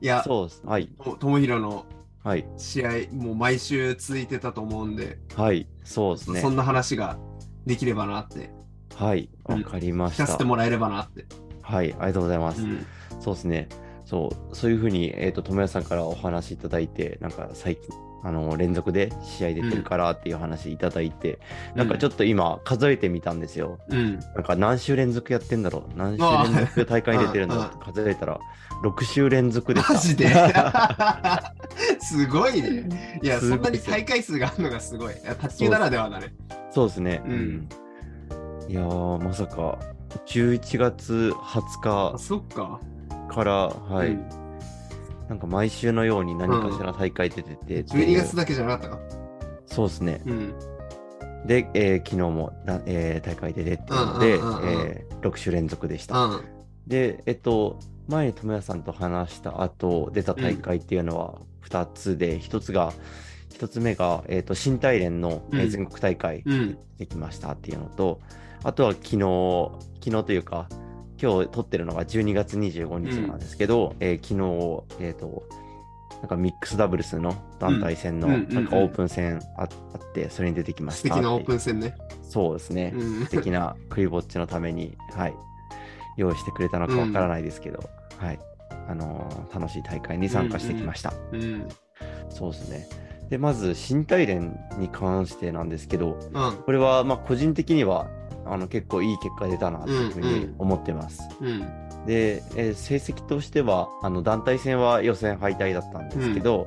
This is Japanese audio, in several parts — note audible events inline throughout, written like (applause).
いや、そうです。はい。とともひろのはい。試合、もう毎週続いてたと思うんで、はい。そうですねそ。んな話ができればなって、はい。うんわかりました聞かせて。もらえればなって。はい。ありがとうございます。うんそうですね。そう、そういうふうに、えっ、と、友也さんからお話いただいて、なんか最近、あの、連続で試合出てるからっていう話いただいて、なんかちょっと今、数えてみたんですよ。うん。なんか何週連続やってんだろう何週連続大会に出てるんだろうって数えたら、6週連続で。マジで？(laughs) すごいね。(laughs) いや、そんなに大会数があるのがすごい。卓球ならではだね。そうですね。うんうん。いやー、まさか、11月20あ、そっか。日から、はい、うんなんか毎週のように何かしら大会出てて、12月でだけじゃなかったか？そうですね。うん。で、えー昨日もだ、えー大会で出てるので、うんうんうんうんえー6週連続でした。うん。で、えっと、前に友也さんと話した後、出た大会っていうのは2つで、1つが、1つ目が、えっと、新大連の、全国大会うん。できましたっていうのと、あとは昨日、昨日というか、今日撮ってるのが12月25日なんですけど、えー昨日、えっ、と、なんかミックスダブルスの団体戦のうんうんうんうんなんかオープン戦ああって、それに出てきました。素敵なオープン戦ね。そうですね。うん素敵なクイぼっちのために、はい、用意してくれたのかわからないですけど、はい、あのー楽しい大会に参加してきました。うん。そうですね。で、まず、新大連に関してなんですけど、うん。これはまあ個人的にはあの結構いい結果出たなというふううんうにん思ってます。うん。で、えー成績としてはあの団体戦は予選敗退だったんですけど、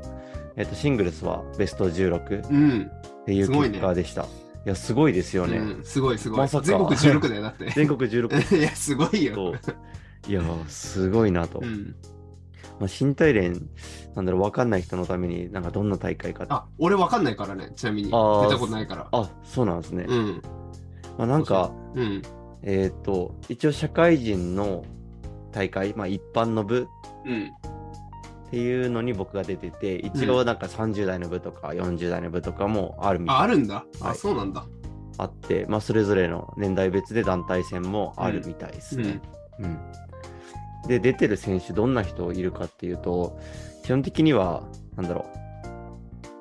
えっとシングルスはベスト16っうん。ていう結果でした。いや、すごいですよね。うんすごいすごい。まさか全国16だよ、だって。(laughs) 全国16いや、すごいよ。と、いや、すごいなと。うん。まあ、新大連、なんだろう、わかんない人のために、なんかどんな大会か。あ、俺わかんないからね、ちなみに。出たことないから。あ、そうなんですね。うん。まあ、なんか、うん。えっ、と、一応社会人の大会、まあ一般の部うん。っていうのに僕が出てて、一応なんか30代の部とか40代の部とかもあるみたいあ、あるんだ。あ、はいそうなんだ。あって、まあそれぞれの年代別で団体戦もあるみたいですね。うん。で、出てる選手どんな人いるかっていうと、基本的には、なんだろう、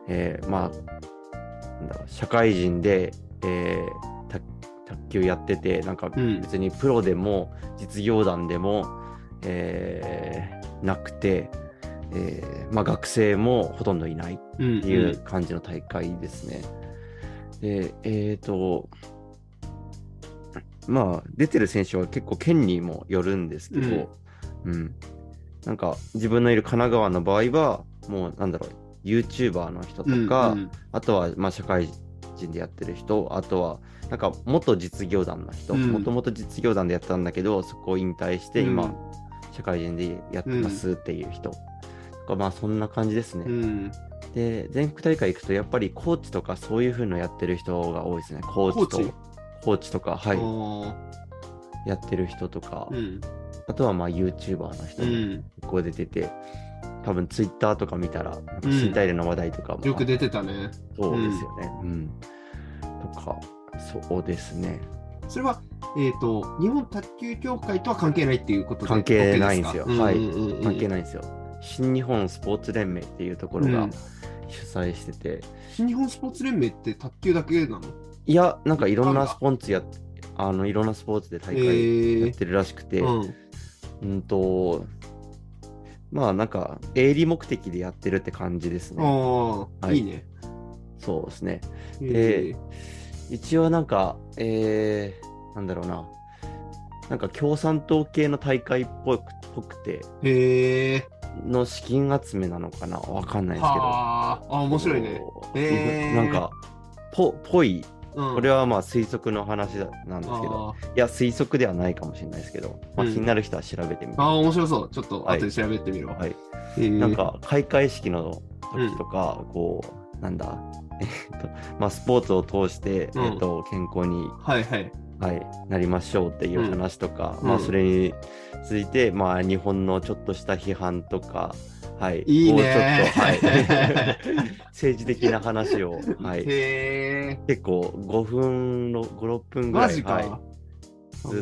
えー、まあ、なんだろう、社会人で、えー、卓卓球やってて、なんかうん別にプロでも実業団でも、えーなくて、えーまあ、学生もほとんどいないうん。っていう感じの大会ですね。で、えっ、と、まあ、出てる選手は結構県にもよるんですけど、うん。なんか、自分のいる神奈川の場合は、もう、なんだろう、YouTuber の人とうんか、うんあとは、まあ、社会人でやってる人、あとは、なんか、元実業団の人、うんもともと実業団でやってたんだけど、そこを引退して、今、うん社会人でやってますっていう人。とかまあ、そんな感じですね。うん。で、全国大会行くと、やっぱりコーチとかそういう風のやってる人が多いですね。コーチと、コーチ？とか、はい、やってる人とか、うん。あとはまあ YouTuber の人もうん。結構出てて、多分 Twitter とか見たら、なんか新大連の話題とかも、よく出てたね。そうですよね。うん。とか、そうですね。それは、えっ、と、日本卓球協会とは関係ないっていうことで関係ないんですよはいうんうんうん関係ないんですよ。新日本スポーツ連盟っていうところがうん主催してて、新日本スポーツ連盟って卓球だけなの？いや、なんかいろんあなんスポーツやっあのいろんなスポーツで大へ会ーやってるらしくて、うん。うんと、まあなんか、営利目的でやってるって感じですね。ああ、はいいいね。そうですね。へー一応なんか、えー、なんだろうな。なんか共産党系の大会っぽくぽくて、へえ。の資金集めなのかな？わかんないですけど。はあ、あ、面白いね。こうへーなんか、ぽ、ぽい。うん、これはまあ推測の話だなんですけど、あいや、推測ではないかもしれないですけど、まあ、うん。気になる人は調べてみて。ーあー、面白そう。ちょっとはい。後で調べてみるわ。はい。へー。なん、か、開会式の時とか、こう、なんだ、(laughs) えっと、まあ、スポーツを通して、うん。えっと、健康に、はいはい。はい、なりましょうっていう話とか、まあ、うん。うんそれについて、まあ、日本のちょっとした批判とか、はい、いいね。ちょっと、はい、(laughs) 政治的な話を、はい。結構5分の、5、6分ぐらい、ずっ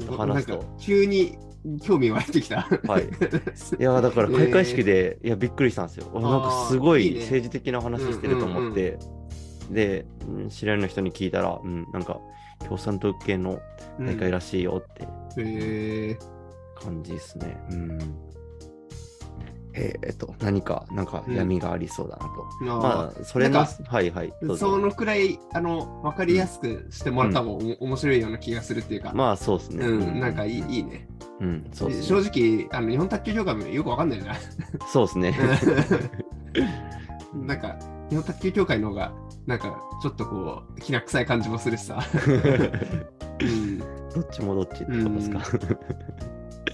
と話すと。急に興味湧いてきた。はい。いやだから (laughs) 開会式で、いやびっくりしたんですよ。あなんかすごい政治的な話してると思って、で、うん知り合いの人に聞いたら、うん、なんか共産党系の大会らしいよって感じですね。うん。えーえっと、何か、なんか闇がありそうだなと。まあ、それの、なんかはいはい。そのくらいあの分かりやすくしてもらった方がお面白いような気がするっていうか、まあ、そうですね。うん、なんかいいいいね。うん、そうです正ね。直あの、日本卓球協会もよくわかんないじゃん。そうですね。(laughs) なんか、日本卓球協会の方が、なんか、ちょっとこう、きな臭い感じもするしさ。(laughs) うん、どっちもどっちってことですか？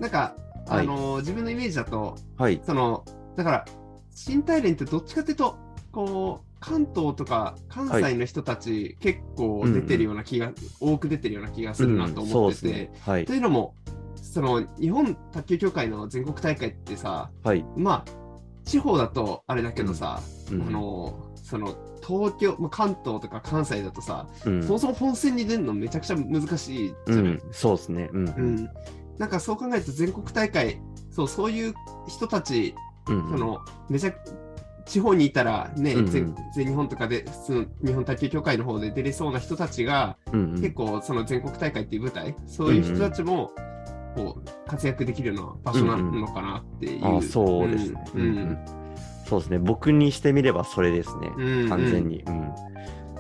なんか、はいあの自分のイメージだと、はい。その、だから、新大連ってどっちかっていうと、こう、関東とか関西の人たち、結構出てるような気が、多く出てるような気がするなと思ってて、ですね。はいと。いうのも、その日本卓球協会の全国大会ってさ、はい。まあ、地方だとあれだけどさ、うんあの、その、東京、まあ、関東とか関西だとさ、うんそもそも本戦に出るのめちゃくちゃ難しいじゃない、うん、そうですね。うん。ううんんなんかそう考えると全国大会、そうそういう人たち、うんそのめちゃ地方にいたらね、うんうん全全日本とかでその日本卓球協会の方で出れそうな人たちが、うんうん結構その全国大会っていう舞台、そういう人たちもこう活躍できるような場所なのかなっていう。あそうですね。うんうんそうですね。僕にしてみればそれですね。うん完全に。うん。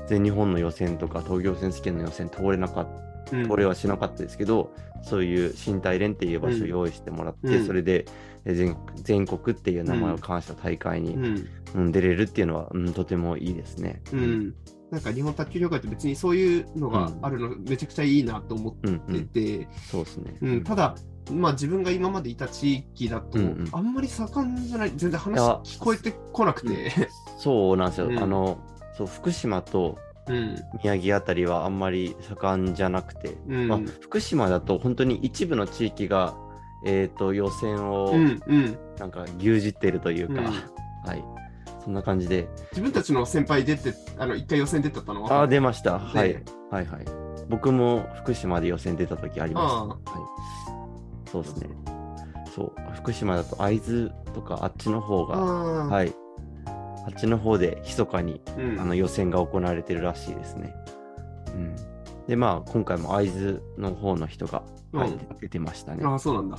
全日本の予選とか東京選手権の予選通れなかった。うん。これはしなかったですけど、そういう新大連っていう場所を用意してもらって、うん。それでえ全全国っていう名前を冠した大会に、うん。うん出れるっていうのは、うん、とてもいいですね。うん。なんか日本卓球協会って別にそういうのがあるのめちゃくちゃいいなと思うん、うってん、て、そうですね。うん。ただ、まあ、自分が今までいた地域だと、うんうん。あんまり盛んじゃない、全然話聞こえてこなくて、そうなんですよ。うん。あの、そう、福島とうん。宮城あたりはあんまり盛んじゃなくて、うん。まあ、福島だと本当に一部の地域が、えー、と予選をなんか牛耳っているというか、うん。はい、そんな感じで、自分たちの先輩出て、あの一回予選出たのは？ああ、出ました、はい。で、はいはい。僕も福島で予選出た時ありました。あはい、そうですね。そう、福島だと会津とかあっちの方が、はい、あっちの方で密かにうんあの予選が行われてるらしいですね。うん、で、まあ、今回も会津の方の人が、はいうん出てましたね。あー、そうなんだ。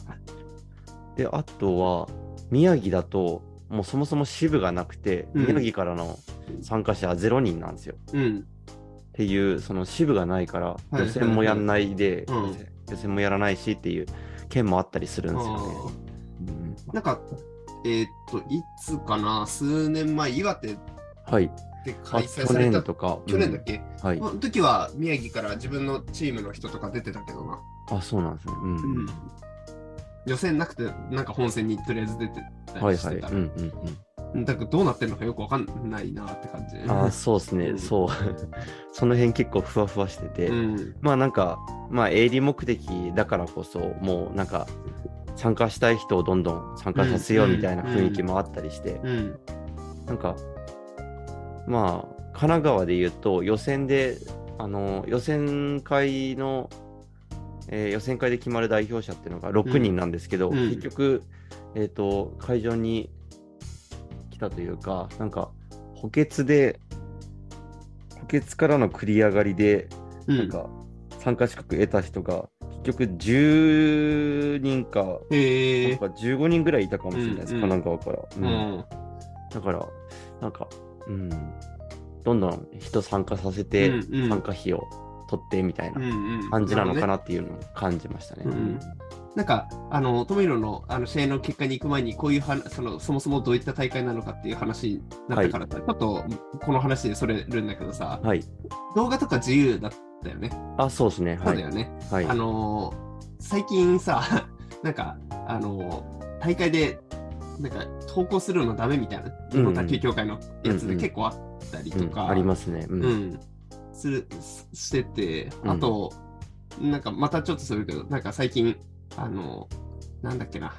で、あとは、宮城だと、もうそもそも支部がなくて、うん宮城からの参加者は0人なんですよ。うん。っていう、その支部がないから、予選もやんないで、うん予選もやらないしっていう県もあったりするんですよね。なんか、えーっと、いつかな、数年前、岩手ではい。開催された年とか。去年だっけ、うんはいあ。の時は宮城から自分のチームの人とか出てたけどな。あ、そうなんですね。うん。うん予選なくて、なんか本戦にとりあえず出てたはいはい。りしてた。うんうんうん。だからどうなってるのかよくわかんないなって感じ。あーそうですね、うんそう。(laughs) その辺結構ふわふわしてて、うん。まあなんか、まあ営利目的だからこそ、もうなんか、参加したい人をどんどん参加させようみたいな雰囲気もあったりして、うん。なんか、まあ、神奈川で言うと、予選で、あの、予選会の、えー予選会で決まる代表者っていうのが6人なんですけど、うんうん結局、えっ、と、会場に来たというか、なんか、補欠で、補欠からの繰り上がりで、うん。なんか、参加資格得た人が、結局10人か、へえなんか15人ぐらいいたかもしれないです、うん神奈川から。ううんん。だから、なんか、うん、どんどん人参加させて、うんうん参加費を取ってみたいなうん感じなのかな。なっていうのを感じましたね。うんなんか、あの、トミロのあの試合の結果に行く前に、こういうはその、そもそもどういった大会なのかっていう話になったからさ、ちょっとこの話でそれるんだけどさ、はい。動画とか自由だったよね。あ、そうですね。はい。そうだよね。はい。あのー最近さ、(laughs) なんか、あのー大会で、なんか、投稿するのダメみたいな、日本卓球協会のやつで結構あったりとうんか、ありますね。うん。うん、するししてて、うんあと、なんかまたちょっとするけど、なんか最近、あの、なんだっけな、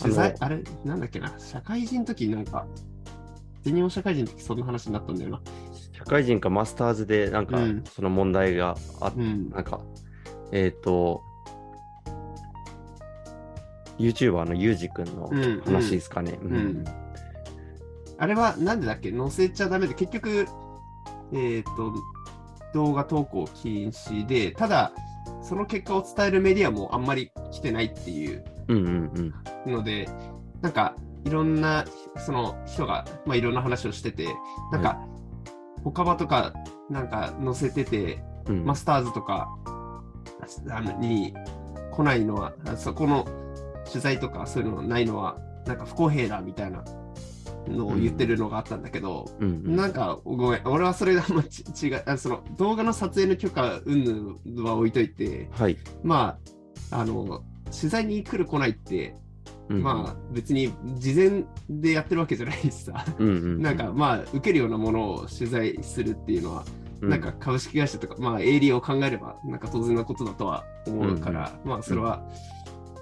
取材、あれ、なんだっけな、社会人の時なんか、全日本社会人の時そんな話になったんだよな。社会人かマスターズで、なんかうん、その問題があっうん。なんか、えっ、と、YouTuber のユージくんのうん話ですかね。あれはなんでだっけ？載せちゃダメで、結局、えっ、と、動画投稿禁止で、ただ、その結果を伝えるメディアもあんまり来てないっていううんうんうん。ので、なんか、いろんな、その人が、まあ、いろんな話をしてて、なんか、他場とか、なんか載せてて、うん。マスターズとかに来ないのは、あそこの取材とかそういうのないのは、なんか不公平だみたいなのを言ってるのがあったんだけど、うん。うん。なんかごめん、俺はそれがあんまち違うあ、その動画の撮影の許可云々は置いといて、はい。まあ、あの、取材に来る来ないって、うんまあ別に事前でやってるわけじゃないしさ、うんうんうん。(laughs) なんかまあ受けるようなものを取材するっていうのは、うなんか株式会社とか、まあ、営利を考えれば、なんか当然のことだとは思うから、まあ、それは、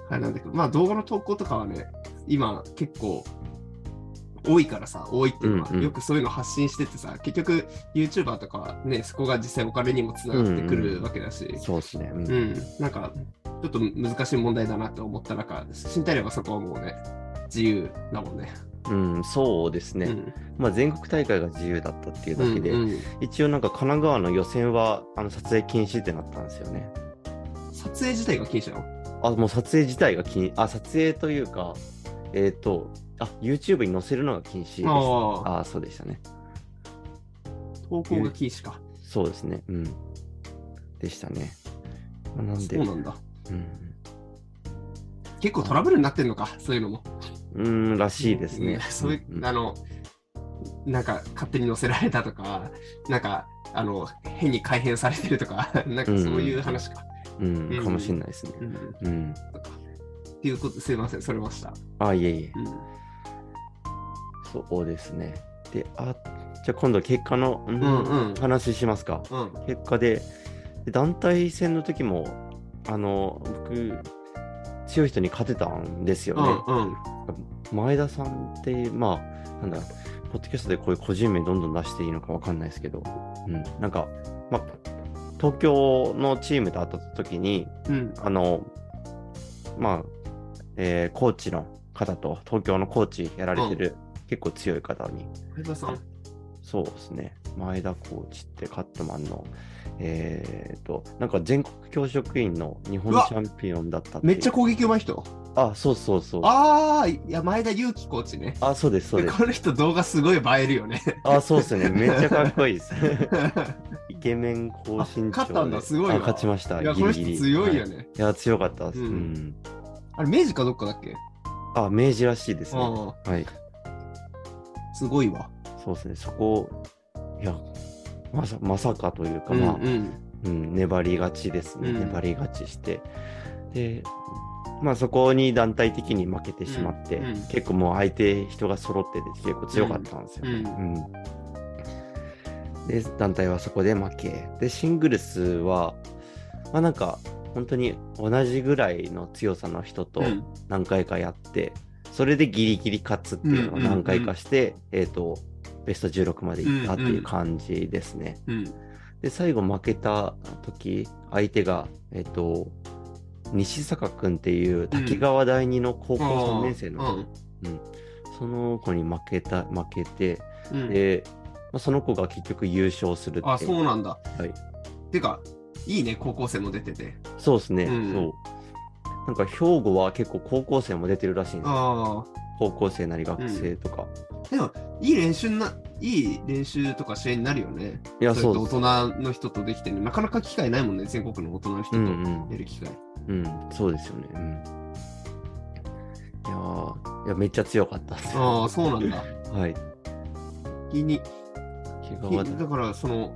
あれなんだけど、まあ、動画の投稿とかはね、今、結構、多いからさ、多いっていうのは、うんうん。よくそういうの発信しててさ、結局、YouTuber とかはね、そこが実際お金にもつながってくるわけだし、そうですね。うん。うん、なんか、ちょっと難しい問題だなって思った中、身体力はそこはもうね、自由だもんね。うん、そうですね。うんまあ、全国大会が自由だったっていうだけで、うんうん一応なんか神奈川の予選はあの撮影禁止ってなったんですよね。撮影自体が禁止なの？あ、もう撮影自体が禁あ、撮影というか、えっ、と、あ、YouTube に載せるのが禁止です。あああそうでしたね。投稿が禁止か。そうですね。うん。でしたね。まあなんで、そうなんだ。うん。結構トラブルになってんのか、そういうのも。うーん、らしいですね。うんそういう、んあの、なんか勝手に載せられたとか、なんか、あの、変に改変されてるとか、(laughs) なんかそういう話か。うん、うんかもしれないですね。うんうん。っていうこと、すいません、それました。あ、いえいえ。うんそうですね。で、あ、じゃあ今度結果の、うんうんうん話しますか。うん。結果で、で団体戦の時も、あの、僕、強い人に勝てたんですよね。うんうん。前田さんって、まあ、なんだ、ポッドキャストでこういう個人名どんどん出していいのかわかんないですけど、うん、なんか、まあ、東京のチームと当たった時に、うん。あの、まあ、えーコーチの方と、東京のコーチやられてる、結構強い方に、前田さん。そうですね、前田コーチってカットマンの、えーと、なんか全国教職員の日本チャンピオンだったってめっちゃ攻撃うまい人？あ、そうそうそう。ああ、いや、前田祐希コーチね。あ、そうです、そうです。この人動画すごい映えるよね。あ、そうですね。めっちゃかっこいいです。(laughs) イケメン高身長勝ったんだすごい勝ちました。いや、この人ギリギリ強いよはね。いや、強かったです。ううんん。あれ、明治かどっかだっけ？あ、明治らしいですね。あはい。あ、すごいわ。そうですね。そこ、いや、まさまさかというか、うんまあ、うん。うん、粘り勝ちですね。うん粘り勝ちして。で、まあそこに団体的に負けてしまって、うんうん結構もう相手人が揃ってて結構強かったんですよね。うんうんで、団体はそこで負け。で、シングルスは、まあなんか、本当に同じぐらいの強さの人とうん何回かやって、それでギリギリ勝つっていうのを何回かして、えっ、と、ベスト16まで行ったっていう感じですね。うん。で、最後負けた時、相手が、えっ、と、西坂くんっていう滝川第二の高校3年生の子、うんうんその子に負けた、負けて、うんで、まあ、その子が結局優勝するっていう。あ、そうなんだ。はい。てか、いいね、高校生も出てて。そうですね、うんそう。なんか兵庫は結構高校生も出てるらしいんです高校生なり学生とか。あ。でも、いい練習な、いい練習とか試合になるよね。いや、そう大人の人とできてる。なかなか機会ないもんね、全国の大人の人とうんうんやる機会。うん、そうですよね。うん。いやーいや、めっちゃ強かったです。ああ、そうなんだ。(laughs) はい。気に、だだから、その、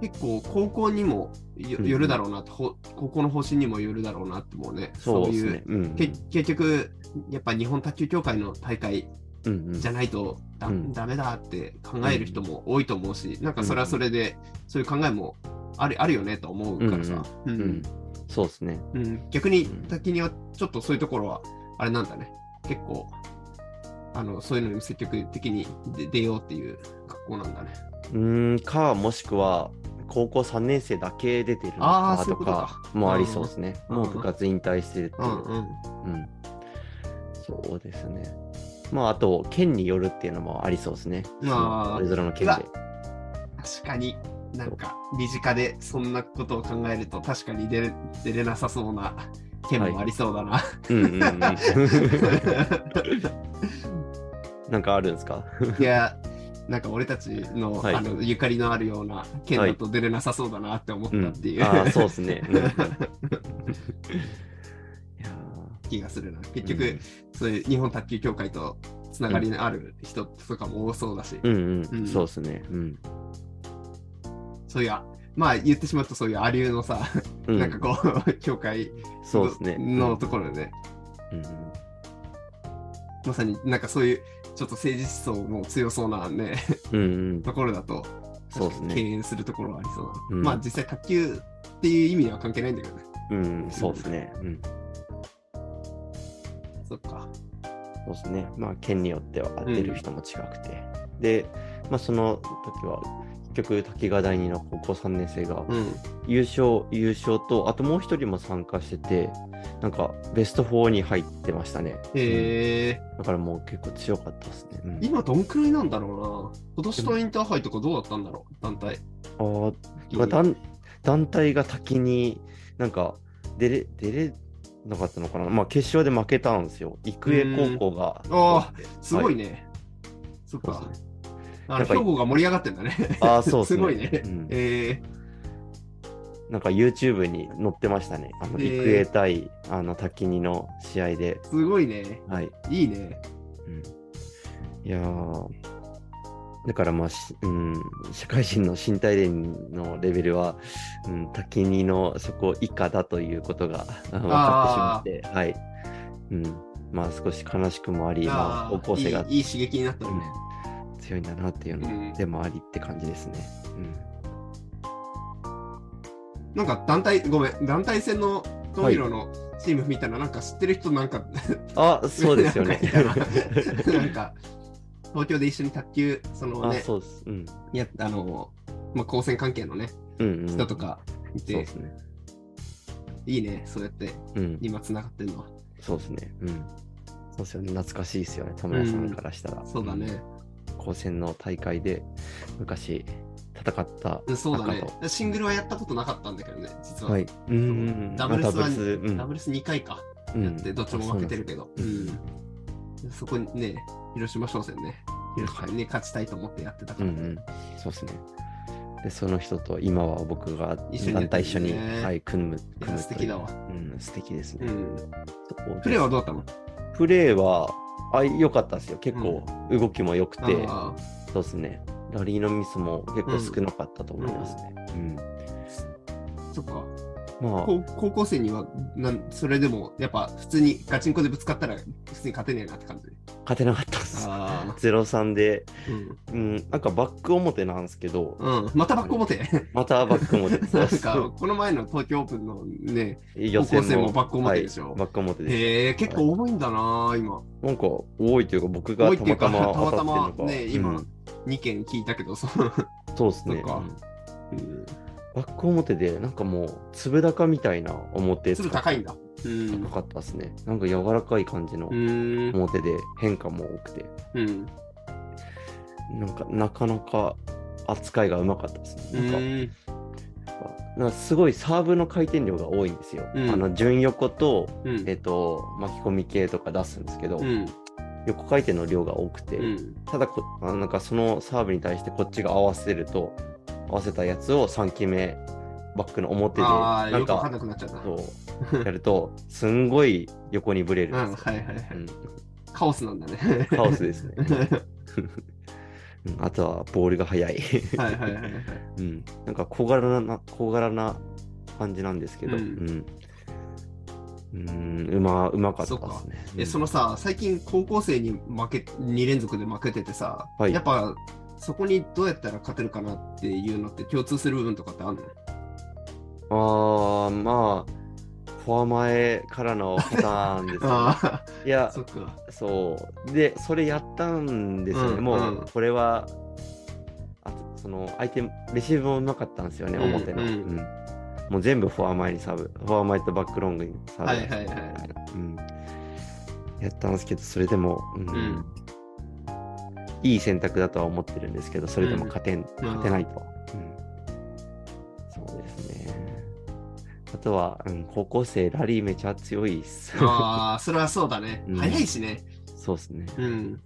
結構高校にもよるだろうなと、ほ高校の方針にもよるだろうなって思うね。そうですいうね。うん。け結局、やっぱ日本卓球協会の大会うんうんじゃないとだ,、うん。ダメだって考える人も多いと思うし、なんかそれはそれで、そういう考えもあるあるよねと思うからさ、ううん。ん。そうですね。うん。逆にうん滝にはちょっとそういうところはあれなんだね。結構あのそういうのに積極的に出出ようっていう格好なんだね。うーん、か、もしくは、高校3年生だけ出てるのかとかか。もありそうですね。うんもう部活引退してるっていう。う。んうん。うん。そうですね。まあ、あと、県によるっていうのもありそうですね。まあそれぞれの県で。確かに、なんか、身近でそんなことを考えると、確かに出れ出れなさそうな県もありそうだな。うんうんうん。(laughs) なんかあるんですか？いや、なんか俺たちの,、はいあのゆかりのあるような県だと出れなさそうだなって思ったっていう、ああ、そうですね。うん (laughs) 気がするな。結局、うんそういう日本卓球協会とつながりのある人とかも多そうだし、ーうんうん、うんそうですね。うん。そういや、まあ言ってしまうとそういうアリューのさ、うん、なんかこう、(laughs) 協会そうですね。のところでね、うんうんまさになんかそういうちょっと政治思想も強そうなね、うんうん、(laughs) ところだと、そうですね敬遠するところはありそうだな。うんまあ実際卓球っていう意味では関係ないんだけどね。うん、そうですね。うん、そっか。そうですね。まあ、県によっては出る人も違くて。で、まあ、その時は、結局、滝川第二の高校3年生がうん。優勝、優勝と、あともう一人も参加してて、なんか、ベスト4に入ってましたね。えだからもう結構強かったですね。うんー、今どんくらいなんだろうな。今年のインターハイとかどうだったんだろう、団体。ああ団団体が滝になんか出れ出れなかったのかな、まあ、決勝で負けたんですよ。育英高校が。あすごいね。そっかそうです。あの兵庫が盛り上がってんだね。ああ、そうですすね。ごいね。うんえなんか YouTube に載ってましたね。あのへー育英対あの滝にの試合で。ー、すごいね。はい。いいね。うん、いやーだからまあ、しうん、社会人の身体連のレベルは、うん、滝にのそこ以下だということがあ分かってしまって、はい。うん、まあ少し悲しくもあり、まあ、あ高校生がいいいい刺激になったよね。強いんだなっていうのうんでもありって感じですね。なんか団体、ごめん、団体戦の東広のチーム見たら、なんか知ってる人なんか、うん、あ、そうですよね。なんか、東京で一緒に卓球、そのあ、ね、そうです。うん。やあの、まあ、高専関係のね、うん、うん。人とかいて、ね。いいね、そうやってうん。今つながってるのは。そうですね。うん。そうですよね。懐かしいですよね。田村さんからしたら。そうだね。うん。高専の大会で昔戦ったうんそうだね。シングルはやったことなかったんだけどね、実は。はい。うんうんうん。ダブルスはまあダブルス、うんダブルス2回か、うんやって、どっちも負けてるけど。うんそこにね、広島商船ね、広島にね、勝ちたいと思ってやってたから。うんうん。そうですね。で、その人と今は僕が団体一緒に、ねはい、組む。組む素敵だわう。うん、素敵ですね。うん。プレーはどうだったの？プレーは、あ、良かったですよ。結構、動きも良くて、あそうですね。ラリーのミスも結構少なかったと思いますね。うん。ーそっか。まあ、高高校生にはなん、それでも、やっぱ普通にガチンコでぶつかったら、普通に勝てねえなって感じ。勝てなかったです。あ0-3で、あ。うん、なんかバック表なんですけど、うん。うん。またバック表？またバック表。(laughs) なんか、この前の東京オープンのね、予高校生もバック表でしょはいバック表です。へえ、結構多いんだな、今。なんか多いというか、僕が多いっていうか、たまたまたまた。まね、今、うん2件聞いたけど、そう。そうですね。うんバック表で、なんかもう、粒高みたいな表粒高いんだ。うん。高かったですね。なんか柔らかい感じのうん。表で変化も多くて、うん。なんかなかなか扱いがうまかったですうね。なんかん。なんかすごいサーブの回転量が多いんですよ。うんあの順横と、うんえっと、巻き込み系とか出すんですけど、うん。横回転の量が多くて、うん。ただこあのなんかそのサーブに対してこっちが合わせると合わせたやつを3期目バックの表でなんかんかなくなっちゃった。そうやるとすんごい横にぶれる。うんん、ですよ、はいはいはい。うん。カオスなんだね。カオスですね、(laughs) うん。(laughs) あとはボールが速い、はいはいはいはい。(laughs) うん、なんか小柄な小柄な感じなんですけど、ううん。んうんうまうまかったですね。え、そのさ、最近高校生に負け、2連続で負けててさ、はい。やっぱそこにどうやったら勝てるかなっていうのって共通する部分とかってあるの？あーまあフォア前からのパターンですよね。(laughs) あいやあ、そ。そう。で、それやったんですよね。もうんうんう、これは、あとその、相手、レシーブもうまかったんですよね、うん表の。ううんんもう全部フォア前にサーブ。フォア前とバックロングにサーブ。はいはいはいうん。やったんですけど、それでも、うんんいい選択だとは思ってるんですけど、それでも勝てん、うん勝てないと。うんそうですね。あとは、うん、高校生、ラリーめちゃ強いっす。ああ、それはそうだねう。ん早いしね。そうですね。うん。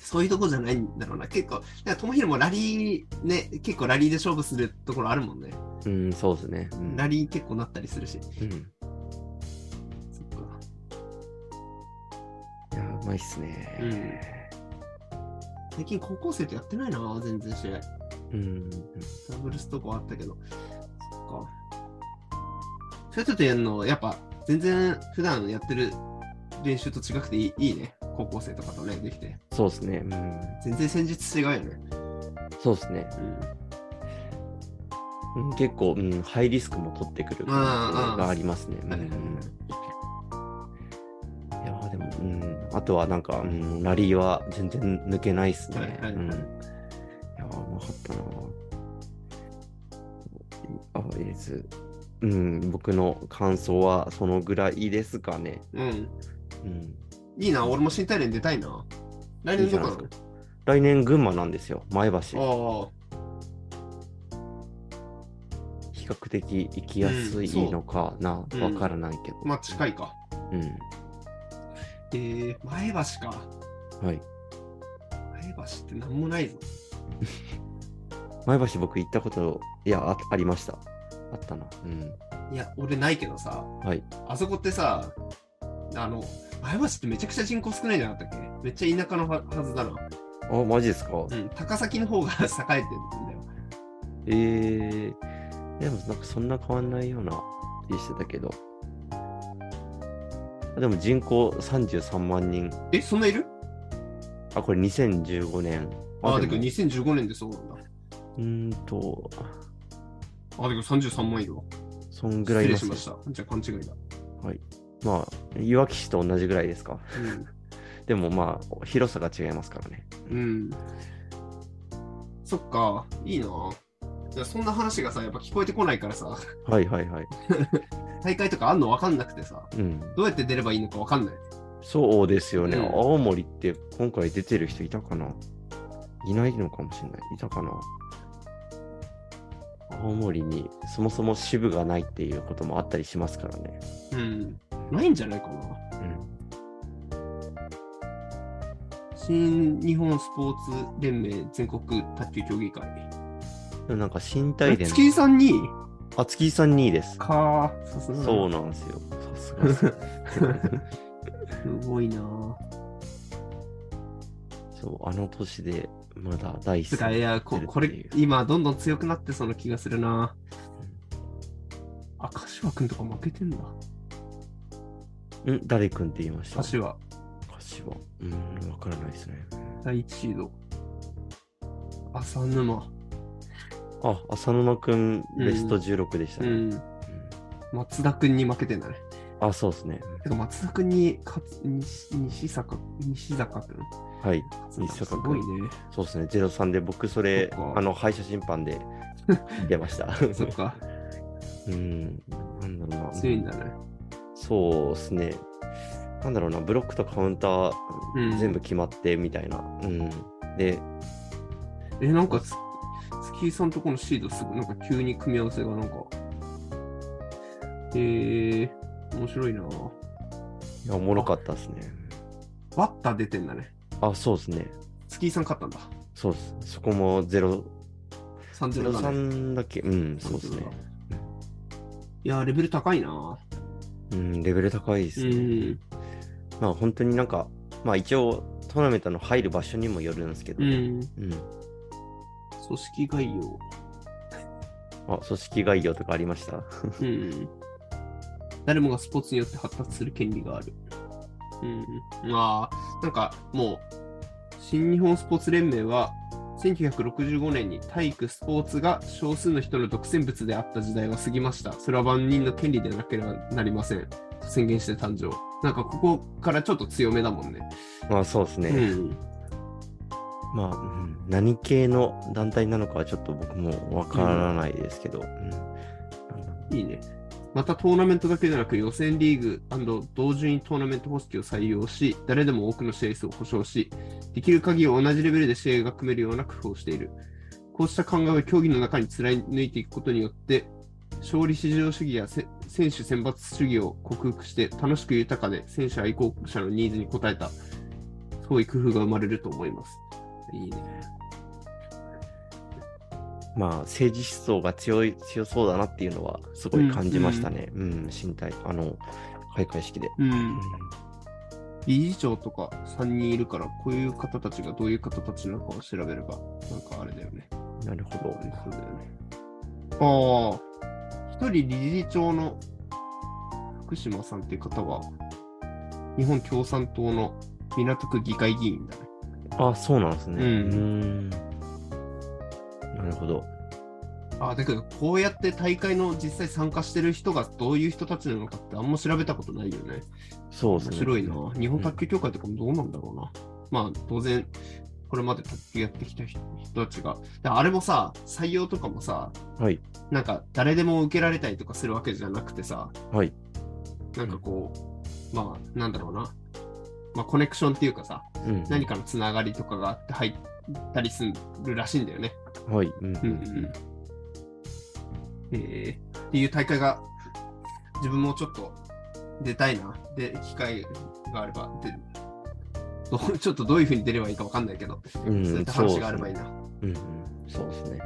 そういうとこじゃないんだろうな。結構、なんかトモヒロもラリー、ね、結構ラリーで勝負するところあるもんね。うん、そうですね。うんラリー結構なったりするし。うん、いそっか。や、うまいっすね。最近高校生とやってないな、全然試合。うん。ダブルスとかあったけど。そっか。そういう人とやるの、やっぱ全然普段やってる練習と違くていいいいね。高校生とかとね、できて。そうですね。うん。全然戦術違うよね。そうですね。うん。うん結構、うん、ハイリスクも取ってくるがありますね。うんでも、うん、あとはなんか、うん、ラリーは全然抜けないっすね。はいはいはいうん、いやまかったなあ、えーず、うん、僕の感想はそのぐらいですかね。うん。うん、いいな、俺も新大連出たいな。来年どこなの来年、群馬なんですよ、前橋。あ比較的行きやすいのかな、うんわからないけど。あ、まあ近いか。うん。えー、前橋か。はい。前橋ってなんもないぞ。(laughs) 前橋僕行ったこと、いや、あありました。あったな。うん。いや、俺ないけどさ、はい。あそこってさ、あの、前橋ってめちゃくちゃ人口少ないんじゃなかったっけ？めっちゃ田舎のははずだな。あ、マジですか、うん、高崎の方が栄えてるんだよ。えー、でもなんかそんな変わんないような気してたけど。あでも人口33万人。え、そんないる？あ、これ2015年。あ、でもでも2015年でそうなんだ。うーんと、あ、でも33万いるわ。そんぐらい失礼しました。じゃあ勘違いだ。まあ、いわき市と同じぐらいですか。うん。でもまあ、広さが違いますからね。うん。そっか、いいな。そんな話がさ、やっぱ聞こえてこないからさ、はいはいはい。(laughs) 大会とかあんの分かんなくてさ、うん。どうやって出ればいいのか分かんない。そうですよね。うん青森って今回出てる人いたかな？いないのかもしれない。いたかな？青森にそもそも支部がないっていうこともあったりしますからね。うん。ないんじゃないかな。うん。新日本スポーツ連盟全国卓球競技会。でもなんか新体連。月井さんに？あ、月井さん2位です。かさすがそうなんですよ。さすがです。(laughs) すごいな。そう、あの年でまだ第一つか、いや、ここれ、今、どんどん強くなってそうな気がするな。あ、柏くんとか負けてんだ。ん誰くんって言いました？柏、柏。うん、わからないですね。第1シード。浅沼。あ、浅沼くんベスト16でしたね。うん。松田くんに負けてんだね。あ、そうですね。てか、松田くんに勝つ、西西坂、西坂くん？はい。す西坂くんごいね。そうですね、03で僕それあの、敗者審判で (laughs) 出ました。そっか、(laughs) うん、なんだろうな。強いんだね。そうですね。なんだろうな、ブロックとカウンターうん全部決まってみたいな。うん。で、え、なんかつ、月井さんとこのシードすぐ、なんか急に組み合わせがなんか。えー、面白いな。いやおもろかったですね。バッター出てんだね。あ、そうですね。月井さん勝ったんだ。そうです。そこも0、3-0だね。03だっけうん、そうですね。いやー、レベル高いな。うん、レベル高いでうすね。ん。まあ本当になんか、まあ一応トーナメントの入る場所にもよるんですけど、うん。うん組織概要。あ、組織概要とかありました？うん。誰もがスポーツによって発達する権利がある。うん。まあ、なんかもう、新日本スポーツ連盟は、1965年に体育、スポーツが少数の人の独占物であった時代は過ぎました。それは万人の権利でなければなりません。と宣言して誕生。なんかここからちょっと強めだもんね。まあそうですね。うん。まあ、何系の団体なのかはちょっと僕もわからないですけど、うんいいね。またトーナメントだけでなく予選リーグ同順位トーナメント方式を採用し、誰でも多くの試合数を保証し、できる限り同じレベルで試合が組めるような工夫をしている。こうした考えを競技の中に貫いていくことによって、勝利至上主義や選手選抜主義を克服して楽しく豊かで選手愛好者のニーズに応えたそうい工夫が生まれると思います。いいね。まあ、政治思想が強い、強そうだなっていうのは、すごい感じましたね。うん、身体、あの、開会式で。う。うん理事長とか3人いるから、こういう方たちがどういう方たちなのかを調べれば、なんかあれだよね。ん、なるほど。そうだよね。ああ、一人理事長の福島さんっていう方は、日本共産党の港区議会議員だね。あ、そうなんですね。うんんなるほど。ああ、だけど、こうやって大会の実際参加してる人がどういう人たちなのかってあんま調べたことないよね。そうですね。面白いな。日本卓球協会とかもどうなんだろうな。まあ、当然、これまで卓球やってきた人人たちが。であれもさ、採用とかもさ、はい。なんか誰でも受けられたりとかするわけじゃなくてさ、はい。なんかこう、まあ、なんだろうな。まあ、コネクションっていうかさ、うん。何かのつながりとかがあって入ったりするらしいんだよね。はい。うん。うんうん。えー、っていう大会が、自分もちょっと出たいな。で、機会があれば出る。(laughs) ちょっとどういうふうに出ればいいかわかんないけど、うん、そういった話があればいいな。うんうん。そうですね。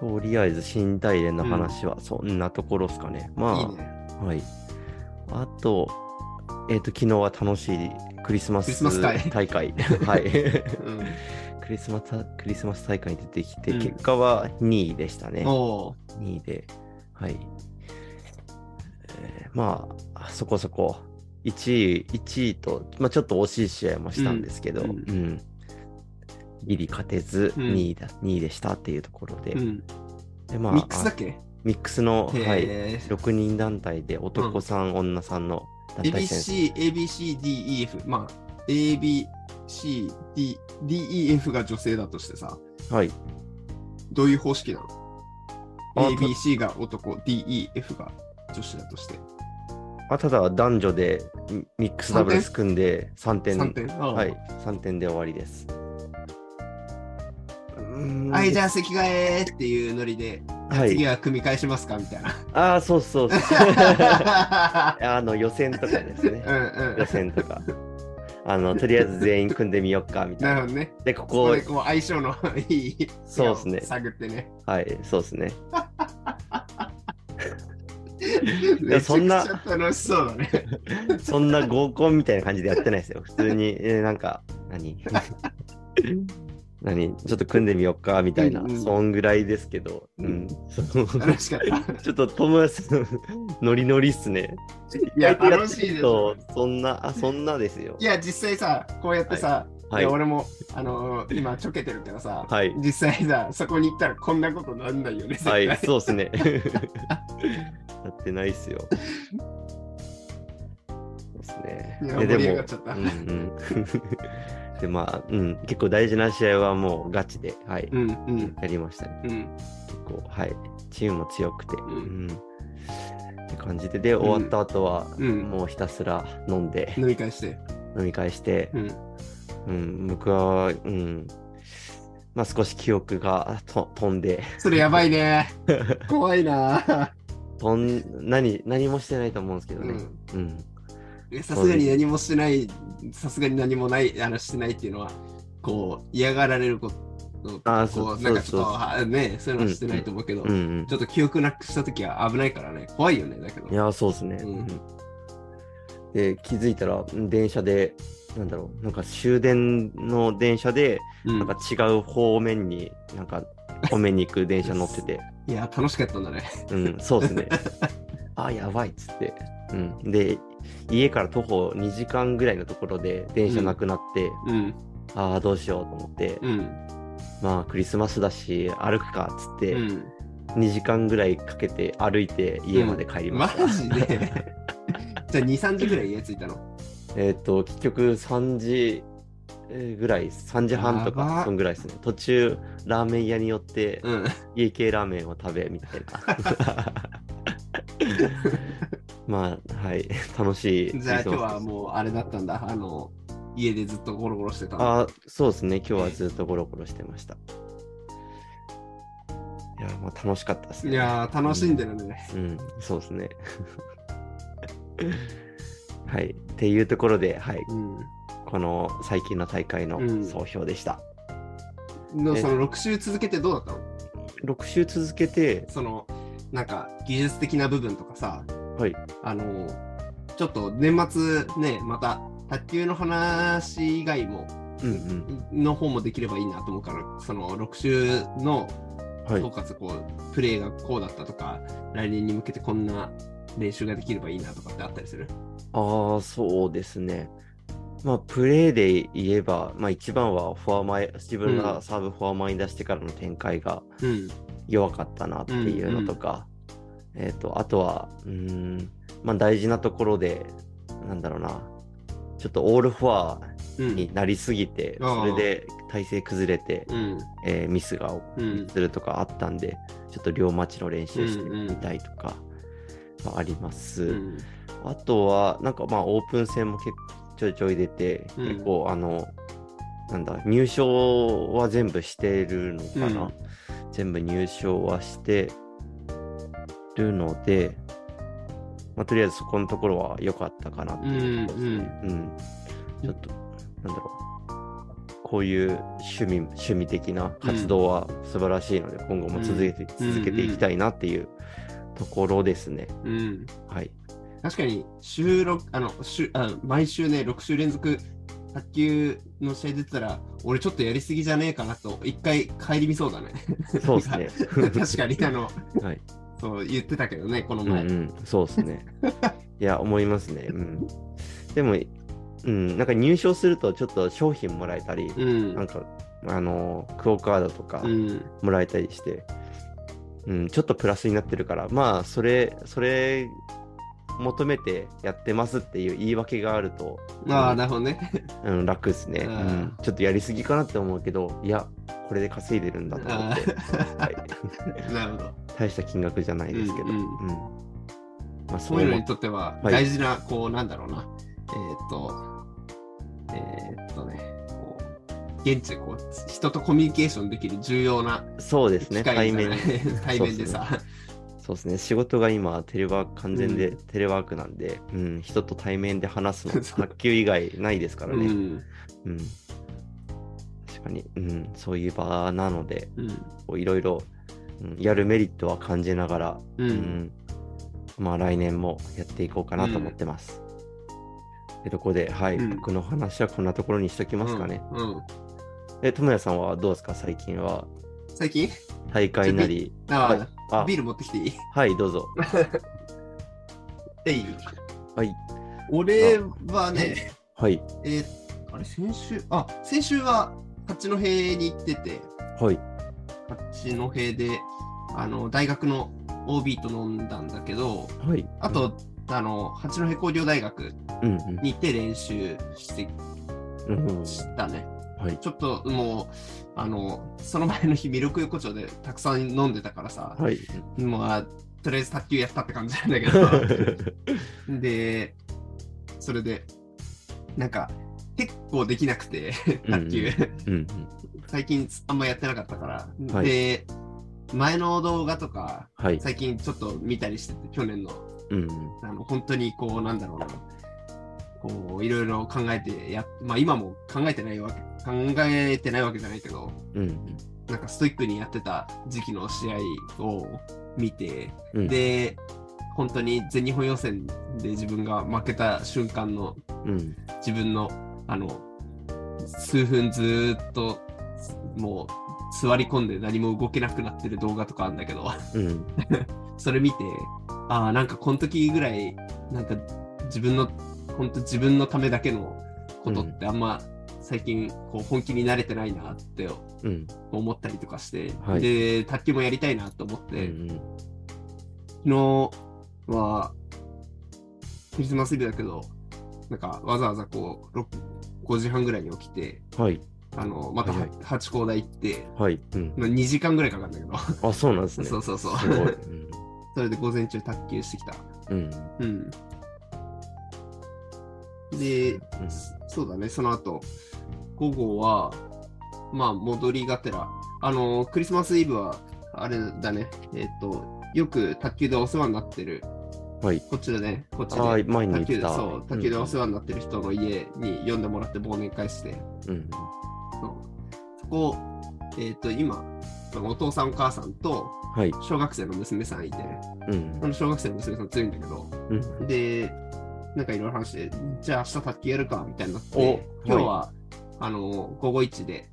うん。とりあえず、新大連の話はそんなところですかね。まあ、いいね。はい。あと、えっ、と、昨日は楽しいクリスマス大会。(laughs) はい。うん。クリスマスクリスマス大会に出てきて、うん結果は2位でしたね。おー2位で。はい。えーまあ、そこそこ、1位、1位と、まあ、ちょっと惜しい試合もしたんですけど、ううんん。ギリ勝てずうん2位だ、2位でしたっていうところで。うん。でまあ、ミックスだっあけミックスの、はい、へー6人団体で男さん、女さんの。ABC、ABC、D、EF。まあ、A、B、C、D、D、E、F が女性だとしてさ、はい。どういう方式なの？あ ?A、B、C が男、D、E、F が女子だとして。あただ男女でミミックスダブルス組んで3点。3点？ああはい。3点で終わりです。はい、じゃゃあ席替えっていうノリで、はい次は組み返しますか？みたいな。ああ、そうそうそう。(laughs) あの予選とかですねう。んうん。予選とか。あの、とりあえず全員組んでみようか、みたいな。なるほどね。で、こここ相性のいいそうっすね探ってね。はい、そうですね。(laughs) そんな楽しそうだね。(laughs) そんな合コンみたいな感じでやってないですよ。普通に、えーなんか、何？何ちょっと組んでみようか、みたいな、うんうんそんぐらいですけど、うん。その楽しかった。ちょっと友達のノリノリっすね。いや、楽しいですとそんな、あ、そんなですよい。や、実際さ、こうやってさ、はい俺も、あのー今ちょけてるけどさ、はい実際さ、そこに行ったらこんなことなんないよね。はい、そうですね。(laughs) やってないっすよ。そうですね。いやで盛り上がっちゃったうんうん。で、まあ、うん、結構大事な試合はもうガチで、はい、うんうんやりましたね。うん。結構、はい、チームも強くて、んうん。って感じで、で、終わった後は、うんもうひたすら飲んで、飲み会して。飲み会して、うん。うん、僕は、うん、まあ少し記憶がと飛んで、それやばいね。(laughs) 怖いな。飛ん何、何もしてないと思うんですけどね。うんさすがに何もしてない、さすがに何もない、あのしてないっていうのは、こう、嫌がられること、あーこそうう、なんかちょっと、そうはね、そういうのはしてないと思うけど、うんうんちょっと記憶なくしたときは危ないからね、怖いよね、だけど。いや、そうですね。うんうんで、気づいたら、ん電車で、なんだろう、なんか終電の電車で、うんなんか違う方面に、なんか、止めに行く電車乗ってて、いや、楽しかったんだね。うん、そうですね。(laughs) あ、やばいっつって。うん。で、家から徒歩2時間ぐらいのところで電車なくなって、うん。ああ、どうしようと思って、うん。まあ、クリスマスだし、歩くかっつって、うん。2時間ぐらいかけて歩いて家まで帰りまマした。ジで？(laughs) じゃあ2、3時ぐらい家着いたの？えっと、結局3時えーぐらい、3時半とか、そんぐらいですね。途中、ラーメン屋に寄って、うん。家系ラーメンを食べ、みたいな。(laughs) まあ、はい。(laughs) 楽しい。じゃあ今日はう。もうあれだったんだ。あの、家でずっとゴロゴロしてた。あそうですね。今日はずっとゴロゴロしてました。いや、まあ楽しかったですね。いやー、楽しんでるね。うん、そうですね。(laughs) はい。っていうところで、はい。うん。この最近の大会のうん総評でした。のえその6週続けてどうだったの？6週続けて、その、なんか技術的な部分とかさ、はい。あの、ちょっと年末ね、また卓球の話以外も、うんうん。の方もできればいいなと思うから、その6週のはい総。括、こう、プレーがこうだったとか、来年に向けてこんな練習ができればいいなとかってあったりする？ああ、そうですね。まあ、プレーで言えば、まあ、一番はフォア前、自分うんがサーブフォア前に出してからの展開がうん。弱かったなっていうのとか、えっ、と、あとは、うーん、まあ、大事なところで、なんだろうな、ちょっとオールフォアうん。になりすぎて、ああそれで体勢崩れて、うん。えーミスがうんするとかあったんで、ちょっと両待ちの練習してみたいとかはあります。うん。あとは、なんかまあオープン戦も結構ちょいちょい出て、うん結構あの、なんだ、入賞は全部してるのかな、うん全部入賞はしてるので、まあ、とりあえずそこのところは良かったかなっていうところですね。うんちょっと、なんだろう。こういう趣味趣味的な活動は素晴らしいので、今後も続けて,、うん続けていきたいなっていうところですね。うん。はい。確かに週6あの週あ毎週ね6週連続卓球の試合出てたら俺ちょっとやりすぎじゃねえかなと一回帰り見そうだねそうですね。確かにあのはい。そう言ってたけどねこの前、うんうん、そうですね。(laughs) いや、思いますね。うん。でも、うん、なんか入賞するとちょっと商品もらえたり、うんなんか、あの、クオカードとかうんもらえたりして、うん、ちょっとプラスになってるから、まあ、それ、それ、求めてやってますっていう言い訳があると、ああなるほどね。うん、楽ですね、ううん。ん。ちょっとやりすぎかなって思うけど、いや、これで稼いでるんだと思って、はい、(laughs) なるほど。大した金額じゃないですけど、ううん。ん。まあ、そういうのにもとってははい。大事な、こうなんだろうな。えーっとえーっとねこう現地でこう人とコミュニケーションできる重要なそうですね、対面。対面でさそうですね、仕事が今、テレワーク、完全でうん。テレワークなんで、うん、人と対面で話すの、(laughs) 卓球以外ないですからね。うん。うん。確かに、うん、そういう場なので、いろいろ、うんやるメリットは感じながら、ううん。ん、まあ来年もやっていこうかなと思ってます。で、とこで、はい、うん。僕の話はこんなところにしときますかね。うん。うん。え、ともやさんはどうですか、最近は。最近？大会なり。あ、はいあビール持ってきていい？はい、どうぞ。(laughs) えいはい。俺はね、はい。えーあれ、先週、あ、先週は八戸に行ってて、はい。八戸で、あの、大学の OB と飲んだんだけど、はい。あと、あの、八戸工業大学。に行って練習してうんうん。したね。はい。ちょっともう、あの、その前の日、ミルク横丁でたくさん飲んでたからさ、はい。もう、あとりあえず卓球やったって感じなんだけど、(laughs) で、それで、なんか、結構できなくて、卓球。うんうん。最近あんまやってなかったから。はいで、前の動画とか、はい。最近ちょっと見たりしてて、去年の、うんうん。あの、本当にこう、なんだろうな、こう、いろいろ考えてや、まあ今も考えてないわけ、考えてないわけじゃないけど、うんなんかストイックにやってた時期の試合を見て、うん。、で、本当に全日本予選で自分が負けた瞬間のうん。自分のあの数分ずーっともう座り込んで何も動けなくなってる動画とかあるんだけどうん。(laughs) それ見てああなんかこの時ぐらいなんか自分の本当自分のためだけのことってあんま最近こう本気に慣れてないなってうん。思ったりとかして、はいで卓球もやりたいなと思っうて、ん。昨日はクリスマスイブだけどなんかわざわざこう6 5時半ぐらいに起きてはい。あのまたはいはい八甲台行って、はい。うん。まあ、2時間ぐらいかかるんだけどあ、そうなんですね。(laughs) そうそうそう。うんそそれで午前中卓球してきた。うん。うん。で、うん。そうだね、その後、午後は、まあ、戻りがてら、あの、クリスマスイブは、あれだね、えっ、と、よく卓球でお世話になってる、はい。こっちでね、こっちああ、で、前に。卓球で、そう、卓球でお世話になってる人の家に呼んでもらって忘年会して、うん。そう。そこ、えっ、と、今、お父さんお母さんとはい。小学生の娘さんいて、うんそ。の小学生の娘さん強いんだけど、うん。で、なんかいろいろ話して、じゃあ明日卓球やるかみたいになっおて、今日は、あの、午後一で、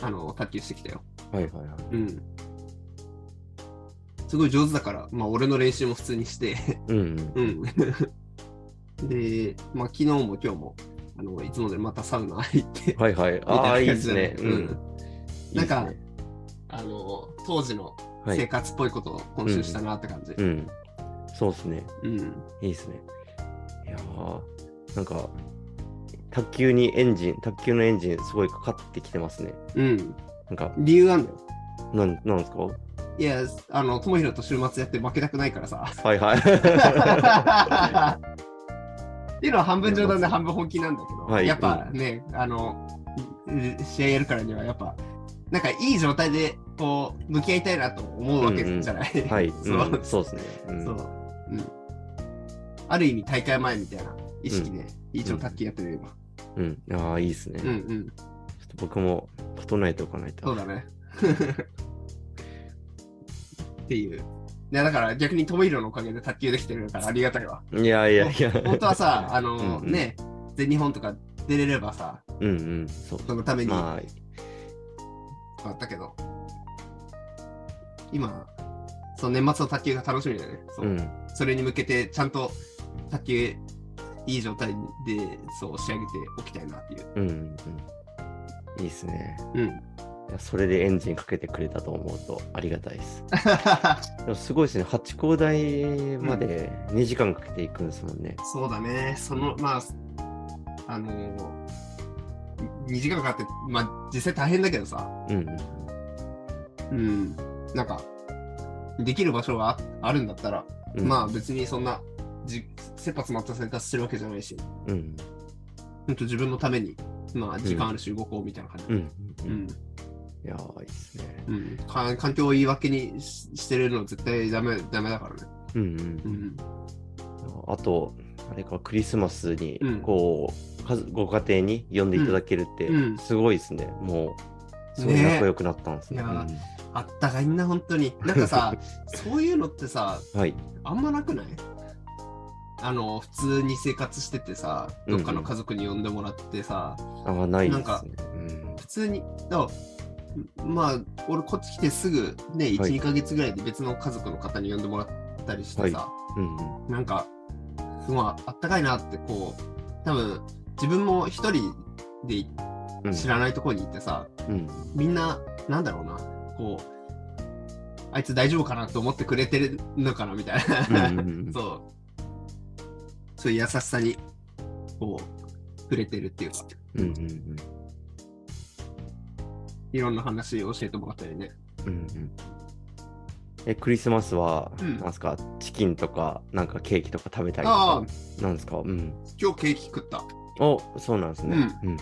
あの、卓球してきたよ。はいはいはい。うん。すごい上手だから、まあ俺の練習も普通にして、うんうん。うん。(laughs) で、まあ昨日も今日も、あの、いつもでまたサウナ入って、はいはい。ああ、いいですね。うんうん。なんかねあの、当時のはい。生活っぽいことを今週したなって感じ。うん。そうですね。うん。いいですね。いやー、なんか、卓球にエンジン、卓球のエンジンすごいかかってきてますね。うん。なんか、理由あんだよ。なん、なんですか？いや、あの、ともひろと週末やって負けたくないからさ。はいはい。(laughs) (laughs) っていうのは半分冗談で半分本気なんだけど、はいやっぱね、あの、試合やるからにはやっぱ、なんかいい状態でこう向き合いたいなと思うわけじゃない？はい。そううんそうですね。うんそう、うん。ある意味大会前みたいな意識で、一応卓球やってる今。うん。ああ、いいですね。うんうん。ちょっと僕も整えておかないと。そうだね。(laughs) っていう。ね、だから逆に友広のおかげで卓球できてるからありがたいわ。いやいやいや。本当はさ、(laughs) あのうんうんね、全日本とか出れればさ、うんうん。そう。そのためにまあったけど、今、その年末の卓球が楽しみだよね。あ、そうう、ん。それに向けてちゃんと卓球いい状態でそう仕上げておきたいなっていう。うんうん。いいですね。うん。それでエンジンかけてくれたと思うとありがたいです。(laughs) でもすごいですね。八甲台まで2時間かけていくんですもんね。そうだね。その、まあ、あのー、2時間かかって、まあ実際大変だけどさ、うんうん。うん。なんか、できる場所がああるんだったら、うんまあ別にそんな、じ切羽詰まった生活してるわけじゃないし、うん。本当自分のために、まあ時間あるし動こうみたいな感じ。うん。ううん。ん。いやー、いいですね。うん。か環境を言い訳にししてるの絶対ダメ、ダメだからね。うんうんう。ん。あと、あれか、クリスマスにうん、こう、家族ご家庭に呼んでいただけるってうんうん、すごいですね。もう、すごいね仲良くなったんですね。いやあったかいんな、本当に。なんかさ、(laughs) そういうのってさ、うんはい。あんまなくない？あの、普通に生活しててさ、どっかの家族に呼んでもらってさ、ああ、ないですね。なんかうん普通に、だまあ、俺こっち来てすぐね、1、はい2ヶ月ぐらいで別の家族の方に呼んでもらったりしてさ、うんうん。なんか、まあ、あったかいなって、こう、多分、自分も一人でうん知らないところに行ってさ、うん。みんな、なんだろうな、こう、あいつ大丈夫かなと思ってくれてるのかなみたいな。うんうんうん (laughs) そう。そういう優しさに、こう、触れてるっていうか、うんうんいろんな話を教えてもらったりね。うんうんうんえ、クリスマスは、うんなんですか、チキンとか、なんかケーキとか食べたりとか、、なんですか？うん。今日ケーキ食った。お、そうなんですね。うん。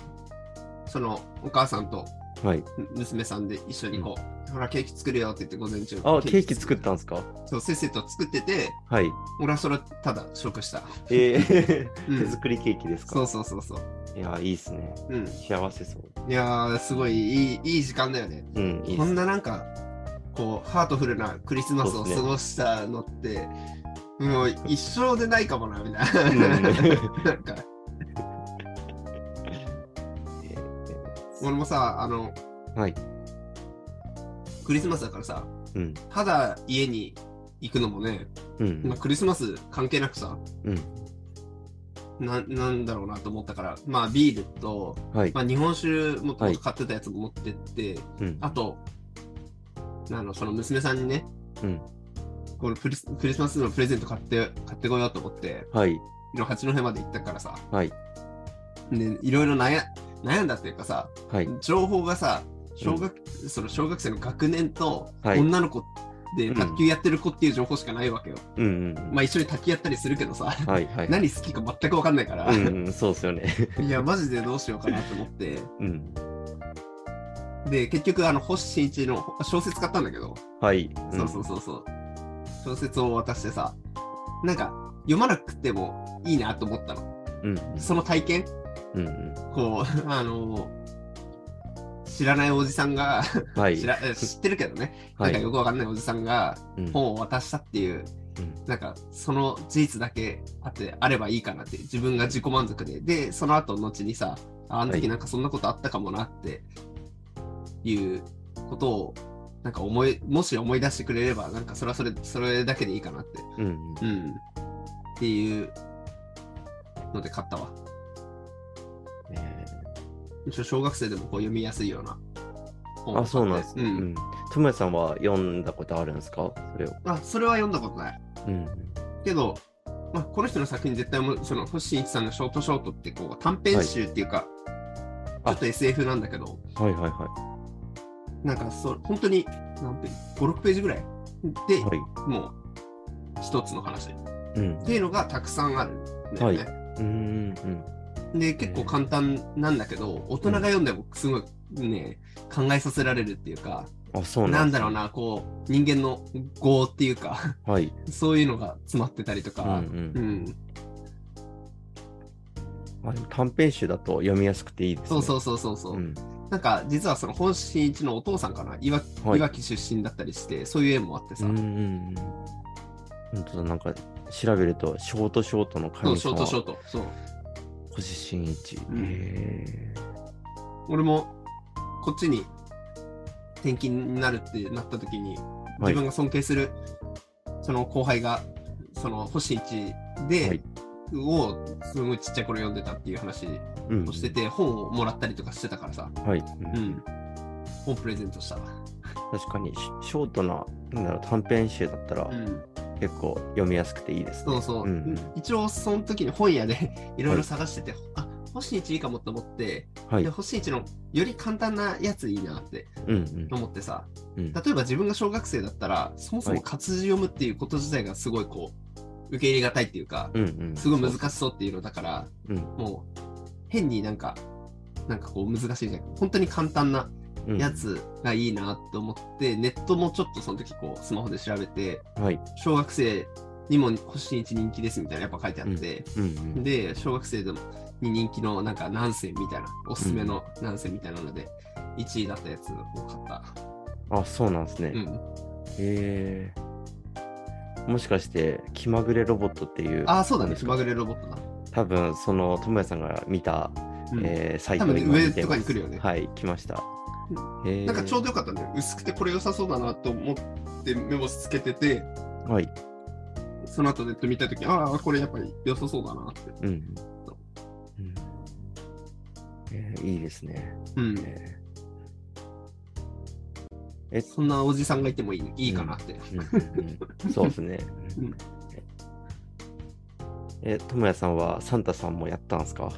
その、お母さんとはい。娘さんで一緒にこう、ほら、ケーキ作るよって言って午前中。あ、ケーキ作ったんですか？そう、せっせと作ってて、はい。俺はそれただ食した。えー (laughs) うん手作りケーキですか？そうそうそうそう。いや、いいっすね。うん。幸せそう。いやー、すごいいいいい時間だよね。うん、いいっこすんななんか、こう、ハートフルなクリスマスを過ごしたのって、もう一生でないかもな、みたいうんな。(laughs) なんか、俺もさ、あの、ーはい。クリスマスだからさ、うん。ただ家に行くのもね、うんまあ、。クリスマス関係なくさ、うん。ななんだろうなと思ったから、まあビールと、はい。まあ、日本酒もとはい買ってたやつも持ってって、うん。あと、あのその娘さんにね、うん。このクリスクリスマスのプレゼント買って買ってこようと思って、はい。八戸まで行ったからさ、はい。でいろいろ悩悩んだっていうかさ、はい。情報がさ、小学、その小学生の学年とはい女の子で、うん卓球やってる子っていう情報しかないわけよ。うんうん。まあ一緒に卓球やったりするけどさ、はいはい。(laughs) 何好きか全く分かんないから、うんうん、そうですよね。(laughs) いや、マジでどうしようかなと思って、うん。で、結局、あの、星新一の小説買ったんだけど、はい。そうそうそうそう、小説を渡してさ、なんか、読まなくてもいいなと思ったの。うん。その体験、うんうん。こう、(laughs) あの知らないおじさんが、はい。知らえ知ってるけどね、はないんかよくわかんないおじさんがうん本を渡したっていう、うんなんかその事実だけあってあればいいかなって、自分が自己満足で、で、その後後にさ、ああのはい時なんかそんなことあったかもなっていうことを、なんか思い、もし思い出してくれれば、なんかそれはそれ、それだけでいいかなって、うんうん。うん、っていうので買ったわ。小学生でもこう読みやすいような本あ、そうなんですね。ううんん。ともやさんは読んだことあるんですか？それを。あ、それは読んだことない。うん。けど、まあ、この人の作品絶対もその星新一さんのショートショートってこう短編集っていうか、あちょっと SF なんだけど、はいはいはなんかそう本当に何ページ ?5、6ページぐらいで、い。はい。もう一つの話っうん。ていうのがたくさんあるんだよね。うんうん。で、結構簡単なんだけど、大人が読んでもすごいね、考えさせられるっていうか、あ、そうななんんだろうな、こう、人間の業っていうか、はい。(laughs) そういうのが詰まってたりとか、うんうんうんあでも短編集だと読みやすくていいですね。そうそうそうそうそう。うん。なんか実はその本心一のお父さんかな、いわはいいわき出身だったりして、そういう縁もあってさ、うんうんうん。本当だ、なんか調べると、ショートショートのそうショ神様ートショート。そう。星新一。うんへ俺もこっちに転勤になるってなった時に、はい自分が尊敬するその後輩が、その星一で、はいをすごいちっちゃい頃読んでたっていう話をしてて、本をもらったりとかしてたからさ、はい、ううんん。本プレゼントしたわ。確かにシショートななんだろう短編集だったらうん。結構読みやすくていいですね。そうそう。うん一応その時に本屋で (laughs) いろいろ探してて、あ星一いいかもと思って、はいで。星一のより簡単なやついいなってうんうん思ってさ、うん。例えば自分が小学生だったら、そもそもはい活字読むっていうこと自体がすごいこう、受け入れがたいっていうか、うんうん。すごい難しそうっていうのだから、うんもう変になんか、なんかこう難しいじゃん。本当に簡単なうんやつがいいなって思って、ネットもちょっとその時こうスマホで調べて、はい。小学生にも星一人気ですみたいなやっぱ書いてあって、うんうん。で、小学生でもに人気のなんか何選みたいな、おすすめの何選みたいなので、1位だったやつを買った。あ、そうなんですね。うん。へえ。もしかして、気まぐれロボットっていう、ああ、そうだね、気まぐれロボットだ。多分その、ともやさんが見た、うんえーサイト多分ね上とかに来るよねはい、来ました。なんかちょうどよかったん。薄くてこれ良さそうだなと思ってメモつけてて、はい。その後ネット見たとき、ああ、これやっぱり良さそうだなって。うん。うんえーいいですね。うん。えそんなおじさんがいてもいいいいかなって。そうですね。(laughs) うんえ、ともやさんはサンタさんもやったんですか？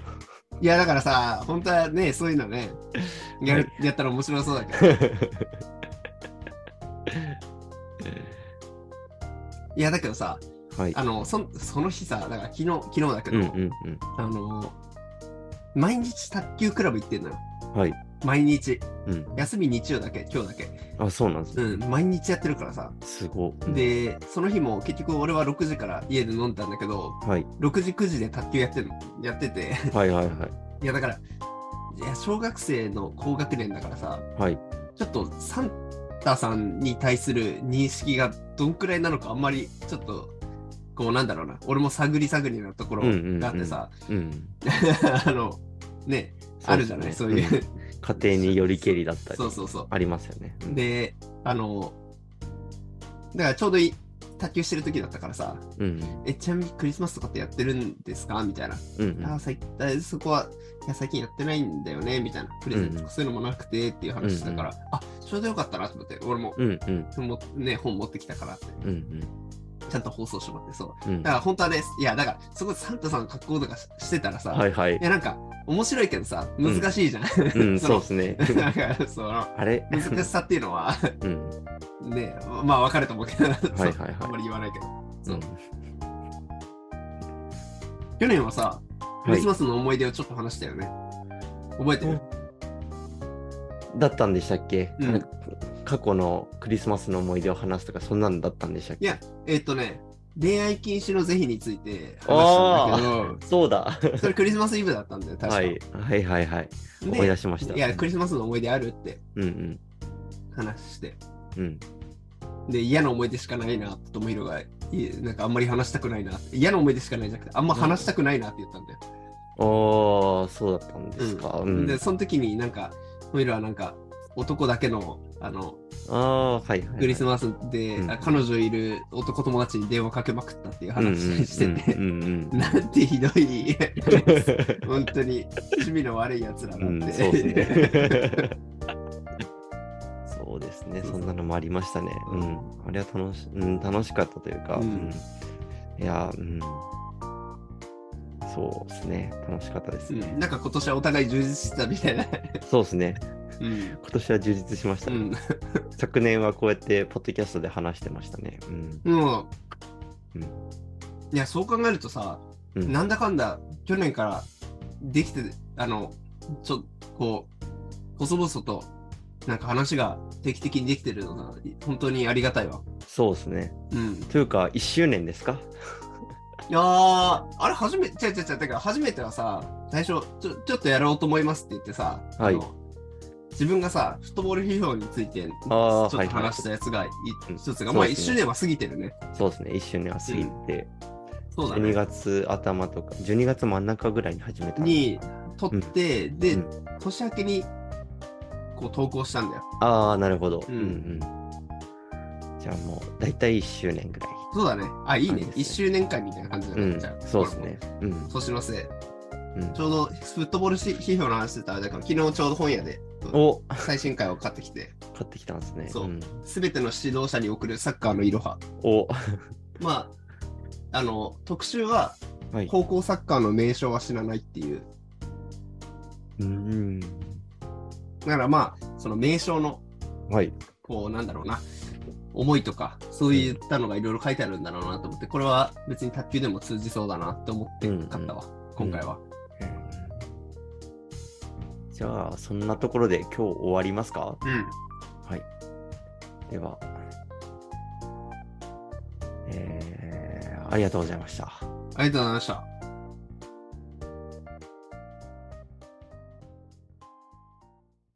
いや、だからさ、本当はね、そういうのね、(laughs) やるやったら面白そうだけど。(laughs) いや、だけどさ、はい。あの、そその日さ、だから昨日、昨日だけど、うんうんうん。あの、毎日卓球クラブ行ってんのよ。はい。毎日。うん。休み日曜だけ、今日だけ。あ、そうなんですね。うん、毎日やってるからさ。すごい。で、その日も結局俺は6時から家で飲んだんだけど、はい。6時、9時で卓球やってるの、やってて。はいはいはい。いや、だから、いや、小学生の高学年だからさ、はい。ちょっとサンタさんに対する認識がどんくらいなのか、あんまりちょっと、こうなんだろうな、俺も探り探りなところがあってさ、うん。(laughs) あの、ね、あるじゃない、そういう。うん家庭によりけりだったり。そうそうそう。ありますよね。うん、で、あの、だからちょうどいい卓球してる時だったからさ、うん。え、ちなみにクリスマスとかってやってるんですか？みたいな。うん。あ最あそこは、いや、最近やってないんだよね、みたいな。プレゼントとかそういうのもなくてっていう話だから、うんあ、ちょうどよかったなと思って、俺も、うんうん。もね、本持ってきたからって。うんうん。ちゃんと放送してもらって、そう。うんだから本当はね、いや、だから、そこでサンタさんの格好とかししてたらさ、はいはいい。や、なんか、面白いけどさ、うん難しいじゃん。うん、そ (laughs) そうのですね。なんか、その、あれ？難しさっていうのは、うん。ね、まあ分かると思うけど、はいはいはいあんまり言わないけど。そううん去年はさ、クはいリスマスの思い出をちょっと話したよね。覚えてる、だったんでしたっけ、うん過去のクリスマスの思い出を話すとか、そんなんだったんでしたっけ？いや、えっ、とね、恋愛禁止の是非について話したんだけそうだ。ど、それクリスマスイブだったんだよ、確か。はい、はいはいはい。で思い出しました。いや、クリスマスの思い出あるってうんうん。話して。うん。で、嫌な思い出しかないな、ともひろが、いなんかあんまり話したくないな。嫌な思い出しかないじゃなくて、あんま話したくないなって言ったんだよ。ああ、そうだったんですか。うん。で、その時になんか、ともひろはなんか、男だけの、あの、ああ、はいはい、はい。クリスマスで、うんあ彼女いる男友達に電話かけまくったっていう話してて、なんてひどい、(laughs) 本当に趣味の悪いやつらだうん、うん。そうですね。(laughs) そうですね、そんなのもありましたね。うん。あれは楽し,、うん、楽しかったというか、ううんんいや、うん。そうですね、楽しかったですね。うんなんか今年はお互い充実してたみたいな。そうですね、うん。今年は充実しましたね。うん。昨年はこうやって、ポッドキャストで話してましたね。うん。もう、うんいや、そう考えるとさ、うんなんだかんだ去年からできて、あの、ちょっとこう、細々と、なんか話が定期的にできてるのが、本当にありがたいわ。そうですね。うん。というか、1周年ですか？いやー、あれ初めて、違う違う違う、てか初めてはさ、最初ちょ、ちょっとやろうと思いますって言ってさ、はい自分がさ、フットボール批評について、ちあょっと話したやつが一つが、まあそうですね一周年は過ぎてるね。そうですね、1周年は過ぎて、12そうだね。月頭とか、12月真ん中ぐらいに始めたんでに撮って、で、うん年明けにこう投稿したんだよ。ああ、なるほど。ううんんうん。じゃあもう、大体1周年ぐらい。そうだね。あ、いいね。ね一周年会みたいな感じだね。うんじゃあ、そうですね。うん。年のせい。うんちょうどフットボール批評の話してたあれだから、昨日ちょうど本屋でお最新回を買ってきて、買ってきたんですね。そうんすべての指導者に送るサッカーのいろは。おまあ、あの、特集は、はい。高校サッカーの名称は知らないっていう。うん。だからまあ、その名称の、はい。こう、なんだろうな、思いとか、そういったのがいろいろ書いてあるんだろうなと思って、これは別に卓球でも通じそうだなって思って買ったわ、今回は。じゃあ、そんなところで今日終わりますか？うん。はい。では、えー、ありがとうございました。ありがとうございました。